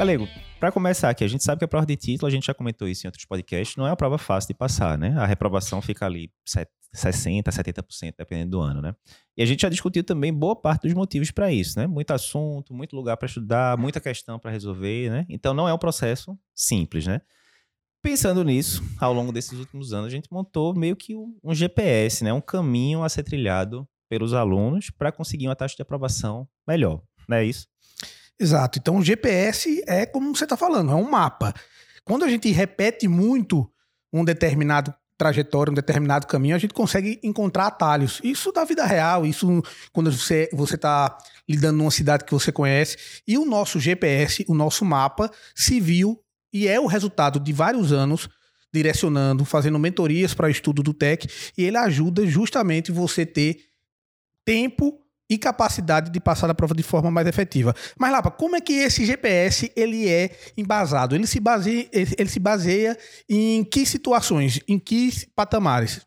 Galego, para começar aqui, a gente sabe que a prova de título, a gente já comentou isso em outros podcasts, não é uma prova fácil de passar, né? A reprovação fica ali 60%, 70%, dependendo do ano, né? E a gente já discutiu também boa parte dos motivos para isso, né? Muito assunto, muito lugar para estudar, muita questão para resolver, né? Então não é um processo simples, né? Pensando nisso, ao longo desses últimos anos, a gente montou meio que um GPS, né? Um caminho a ser trilhado pelos alunos para conseguir uma taxa de aprovação melhor, não é isso? Exato. Então, o GPS é como você está falando, é um mapa. Quando a gente repete muito um determinado trajetória, um determinado caminho, a gente consegue encontrar atalhos. Isso da vida real, isso quando você você está lidando numa cidade que você conhece. E o nosso GPS, o nosso mapa, se viu e é o resultado de vários anos direcionando, fazendo mentorias para estudo do TEC, e ele ajuda justamente você ter tempo e capacidade de passar a prova de forma mais efetiva. Mas Lapa, como é que esse GPS ele é embasado? Ele se baseia, ele se baseia em que situações, em que patamares?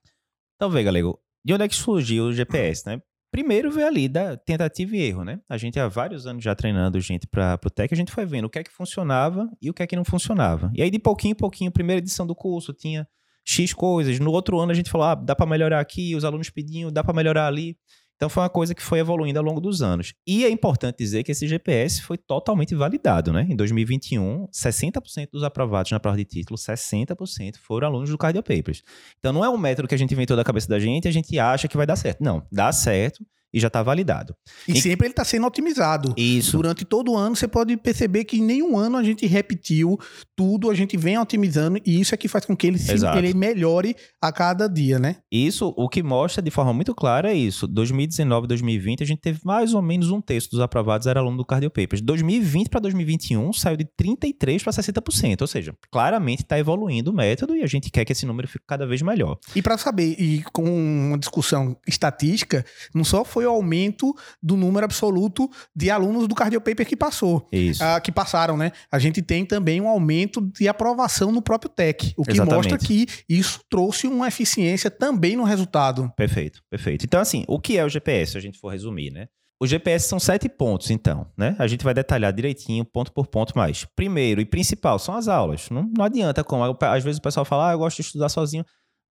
Então vê, Galego, de onde é que surgiu o GPS, né? Primeiro veio ali da tentativa e erro, né? A gente há vários anos já treinando gente para o TEC, a gente foi vendo o que é que funcionava e o que é que não funcionava. E aí de pouquinho em pouquinho, primeira edição do curso tinha X coisas, no outro ano a gente falou, ah, dá para melhorar aqui, os alunos pediam, dá para melhorar ali. Então foi uma coisa que foi evoluindo ao longo dos anos. E é importante dizer que esse GPS foi totalmente validado, né? Em 2021, 60% dos aprovados na prova de título, 60% foram alunos do Cardio Papers. Então não é um método que a gente inventou da cabeça da gente a gente acha que vai dar certo. Não, dá certo e já está validado. E, e, sempre ele está sendo otimizado. Isso. Durante todo o ano, você pode perceber que em nenhum ano a gente repetiu tudo, a gente vem otimizando, e isso é que faz com que ele, se, ele melhore a cada dia, né? Isso, o que mostra de forma muito clara é isso. 2019, 2020, a gente teve mais ou menos um terço dos aprovados era aluno do Cardio Papers. 2020 para 2021 saiu de 33% para 60%. Ou seja, claramente está evoluindo o método e a gente quer que esse número fique cada vez melhor. E para saber, e com uma discussão estatística, não só foi foi o aumento do número absoluto de alunos do Cardiopaper que passou. Isso. Uh, que passaram, né? A gente tem também um aumento de aprovação no próprio TEC, o que Exatamente. mostra que isso trouxe uma eficiência também no resultado. Perfeito, perfeito. Então, assim, o que é o GPS, se a gente for resumir, né? O GPS são sete pontos, então, né? A gente vai detalhar direitinho, ponto por ponto mais. Primeiro e principal são as aulas. Não, não adianta, como às vezes o pessoal fala, ah, eu gosto de estudar sozinho.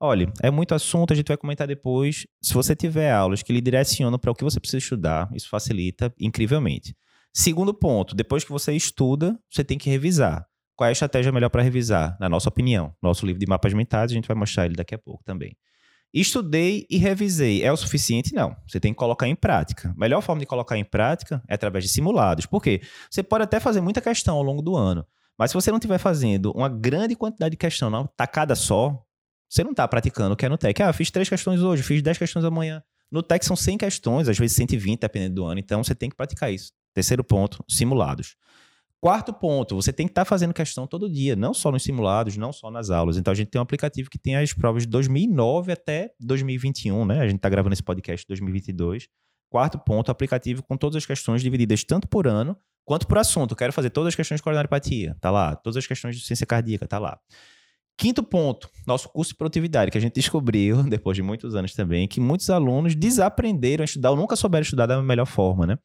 Olha, é muito assunto, a gente vai comentar depois. Se você tiver aulas que lhe direcionam para o que você precisa estudar, isso facilita incrivelmente. Segundo ponto, depois que você estuda, você tem que revisar. Qual é a estratégia melhor para revisar? Na nossa opinião, nosso livro de mapas mentais, a gente vai mostrar ele daqui a pouco também. Estudei e revisei. É o suficiente? Não. Você tem que colocar em prática. A melhor forma de colocar em prática é através de simulados. Por quê? Você pode até fazer muita questão ao longo do ano, mas se você não estiver fazendo uma grande quantidade de questão na tacada só, você não está praticando o que é no TEC. Ah, fiz três questões hoje, fiz dez questões amanhã. No TEC são 100 questões, às vezes 120, dependendo do ano. Então, você tem que praticar isso. Terceiro ponto, simulados. Quarto ponto, você tem que estar tá fazendo questão todo dia, não só nos simulados, não só nas aulas. Então, a gente tem um aplicativo que tem as provas de 2009 até 2021, né? A gente está gravando esse podcast em 2022. Quarto ponto, aplicativo com todas as questões divididas tanto por ano quanto por assunto. Quero fazer todas as questões de coronariopatia, tá lá. Todas as questões de ciência cardíaca, tá lá. Quinto ponto, nosso curso de produtividade, que a gente descobriu, depois de muitos anos também, que muitos alunos desaprenderam a estudar ou nunca souberam estudar da melhor forma, né?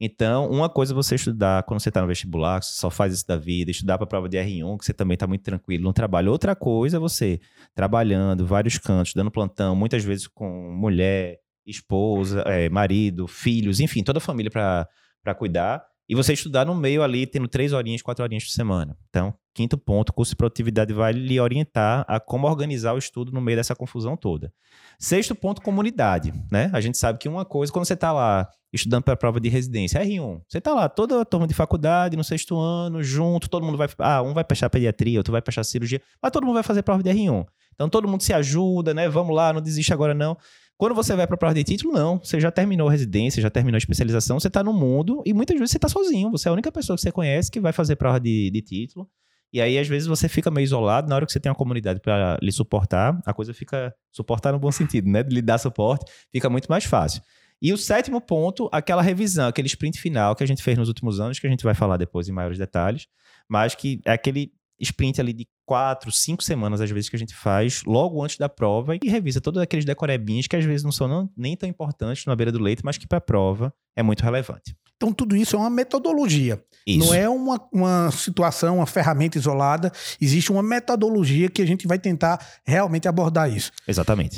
Então, uma coisa é você estudar quando você está no vestibular, que você só faz isso da vida, estudar para a prova de R1, que você também está muito tranquilo no trabalho. Outra coisa é você trabalhando, vários cantos, dando plantão, muitas vezes com mulher, esposa, é, marido, filhos, enfim, toda a família para cuidar. E você estudar no meio ali, tendo três horinhas, quatro horinhas por semana. Então, quinto ponto, curso de produtividade vai lhe orientar a como organizar o estudo no meio dessa confusão toda. Sexto ponto, comunidade. Né? A gente sabe que uma coisa, quando você está lá estudando para a prova de residência, R1, você está lá, toda a turma de faculdade, no sexto ano, junto, todo mundo vai. Ah, um vai fechar pediatria, outro vai fechar cirurgia, mas todo mundo vai fazer prova de R1. Então todo mundo se ajuda, né? Vamos lá, não desiste agora não. Quando você vai para a prova de título, não. Você já terminou a residência, já terminou a especialização, você está no mundo e muitas vezes você está sozinho. Você é a única pessoa que você conhece que vai fazer prova de, de título. E aí, às vezes, você fica meio isolado. Na hora que você tem uma comunidade para lhe suportar, a coisa fica. Suportar no bom sentido, né? De lhe dar suporte, fica muito mais fácil. E o sétimo ponto, aquela revisão, aquele sprint final que a gente fez nos últimos anos, que a gente vai falar depois em maiores detalhes, mas que é aquele sprint ali de quatro, cinco semanas, às vezes, que a gente faz logo antes da prova e revisa todos aqueles decorebinhos que às vezes não são não, nem tão importantes na beira do leito, mas que para a prova é muito relevante. Então, tudo isso é uma metodologia. Isso. Não é uma, uma situação, uma ferramenta isolada. Existe uma metodologia que a gente vai tentar realmente abordar isso. Exatamente.